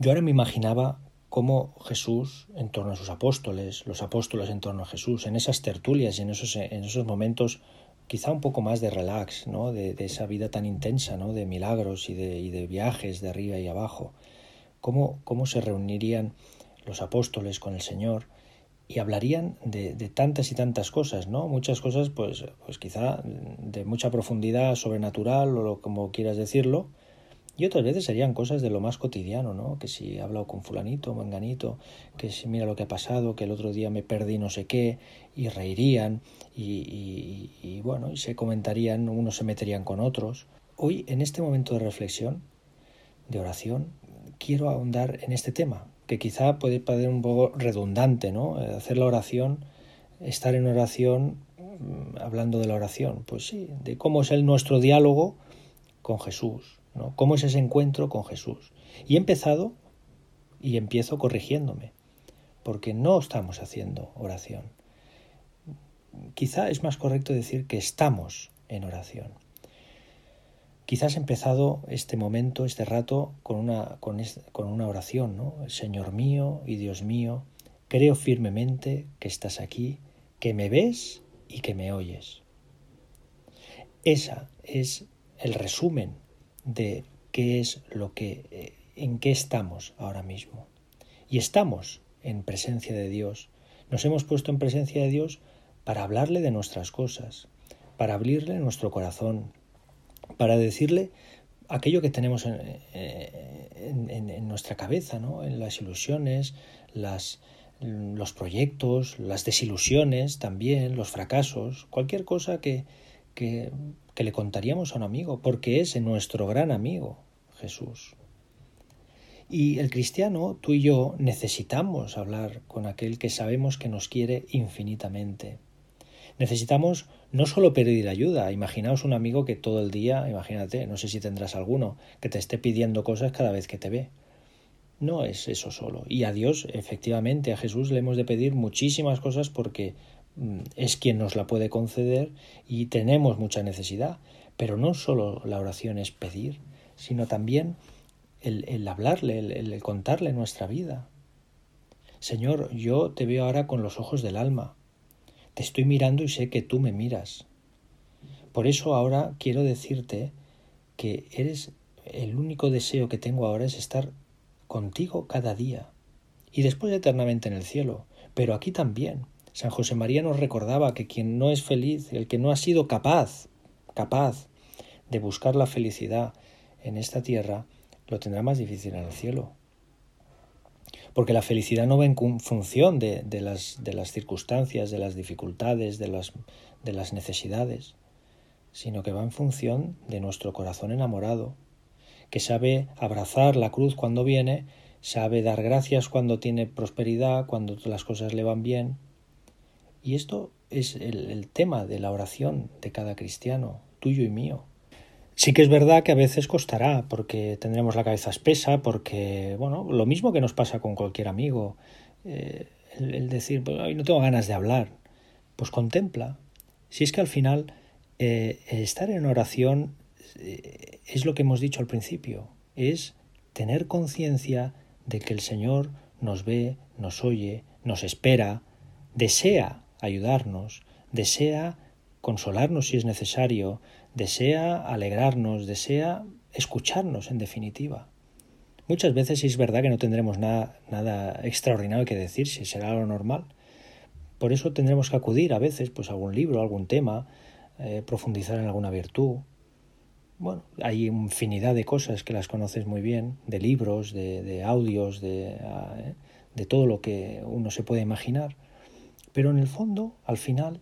Yo ahora me imaginaba cómo Jesús en torno a sus apóstoles, los apóstoles en torno a Jesús, en esas tertulias y en esos, en esos momentos quizá un poco más de relax, ¿no? de, esa vida tan intensa, ¿no? de milagros y de, y de viajes de arriba y abajo, cómo, cómo se reunirían los apóstoles con el Señor y hablarían de, de, tantas y tantas cosas, ¿no? Muchas cosas, pues, pues quizá de mucha profundidad sobrenatural o como quieras decirlo, y otras veces serían cosas de lo más cotidiano, ¿no? Que si he hablado con fulanito, manganito, que si mira lo que ha pasado, que el otro día me perdí no sé qué, y reirían, y, y, bueno, y se comentarían, unos se meterían con otros. Hoy, en este momento de reflexión, de oración, quiero ahondar en este tema, que quizá puede parecer un poco redundante, ¿no? Hacer la oración, estar en oración, mm, hablando de la oración, pues sí, de cómo es el nuestro diálogo con Jesús, ¿Cómo es ese encuentro con Jesús? Y he empezado y empiezo corrigiéndome, porque no estamos haciendo oración. Quizá es más correcto decir que estamos en oración. Quizás he empezado este momento, este rato, con una, con, con una oración, ¿no? Señor mío y Dios mío, creo firmemente que estás aquí, que me ves y que me oyes. Esa es el resumen de qué es lo que eh, en qué estamos ahora mismo. Y estamos en presencia de Dios. Nos hemos puesto en presencia de Dios para hablarle de nuestras cosas, para abrirle nuestro corazón, para decirle aquello que tenemos en, eh, nuestra cabeza, ¿no? en las ilusiones, las, los proyectos, las desilusiones también, los fracasos, cualquier cosa que, que, que le contaríamos a un amigo, porque es nuestro gran amigo, Jesús. Y el cristiano, tú y yo, necesitamos hablar con aquel que sabemos que nos quiere infinitamente. Necesitamos no solo pedir ayuda, imaginaos un amigo que todo el día, imagínate, no sé si tendrás alguno, que te esté pidiendo cosas cada vez que te ve. No es eso solo. Y a Dios, efectivamente, a Jesús le hemos de pedir muchísimas cosas porque es quien nos la puede conceder y tenemos mucha necesidad. Pero no solo la oración es pedir, sino también el, hablarle, el, contarle nuestra vida. Señor, yo te veo ahora con los ojos del alma. Te estoy mirando y sé que tú me miras. Por eso ahora quiero decirte que eres el único deseo que tengo ahora es estar contigo cada día y después eternamente en el cielo, pero aquí también San José María nos recordaba que quien no es feliz, el que no ha sido capaz, capaz de buscar la felicidad en esta tierra, lo tendrá más difícil en el cielo. Porque la felicidad no va en función de, las, circunstancias, de las dificultades, de las necesidades, sino que va en función de nuestro corazón enamorado, que sabe abrazar la cruz cuando viene, sabe dar gracias cuando tiene prosperidad, cuando las cosas le van bien, y esto es el, tema de la oración de cada cristiano, tuyo y mío. Sí que es verdad que a veces costará, porque tendremos la cabeza espesa, porque, bueno, lo mismo que nos pasa con cualquier amigo, eh, el, decir, pues, no tengo ganas de hablar, pues contempla. Si es que al final eh, estar en oración eh, es lo que hemos dicho al principio, es tener conciencia de que el Señor nos ve, nos oye, nos espera, desea ayudarnos, desea consolarnos si es necesario, desea alegrarnos, desea escucharnos en definitiva. Muchas veces es verdad que no tendremos nada, nada extraordinario que decir, si será lo normal. Por eso tendremos que acudir a veces pues, a algún libro, a algún tema, eh, profundizar en alguna virtud. Bueno, hay infinidad de cosas que las conoces muy bien, de libros, de, audios, de, eh, de todo lo que uno se puede imaginar. Pero en el fondo, al final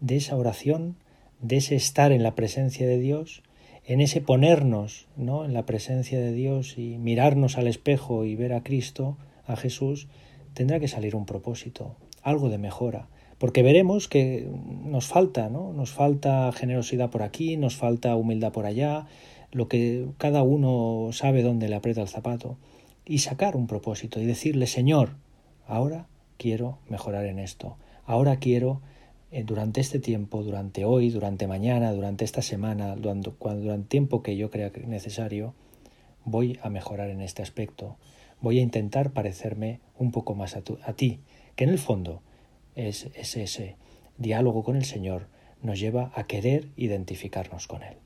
de esa oración, de ese estar en la presencia de Dios, en ese ponernos ¿no? en la presencia de Dios y mirarnos al espejo y ver a Cristo, a Jesús, tendrá que salir un propósito, algo de mejora, porque veremos que nos falta, ¿no? Nos falta generosidad por aquí, nos falta humildad por allá, lo que cada uno sabe dónde le aprieta el zapato, y sacar un propósito y decirle, Señor, ahora quiero mejorar en esto. Ahora quiero, eh, durante este tiempo, durante hoy, durante mañana, durante esta semana, durante, durante el tiempo que yo crea necesario, voy a mejorar en este aspecto. voy a intentar parecerme un poco más a, a ti, que en el fondo es, es ese diálogo con el Señor nos lleva a querer identificarnos con Él.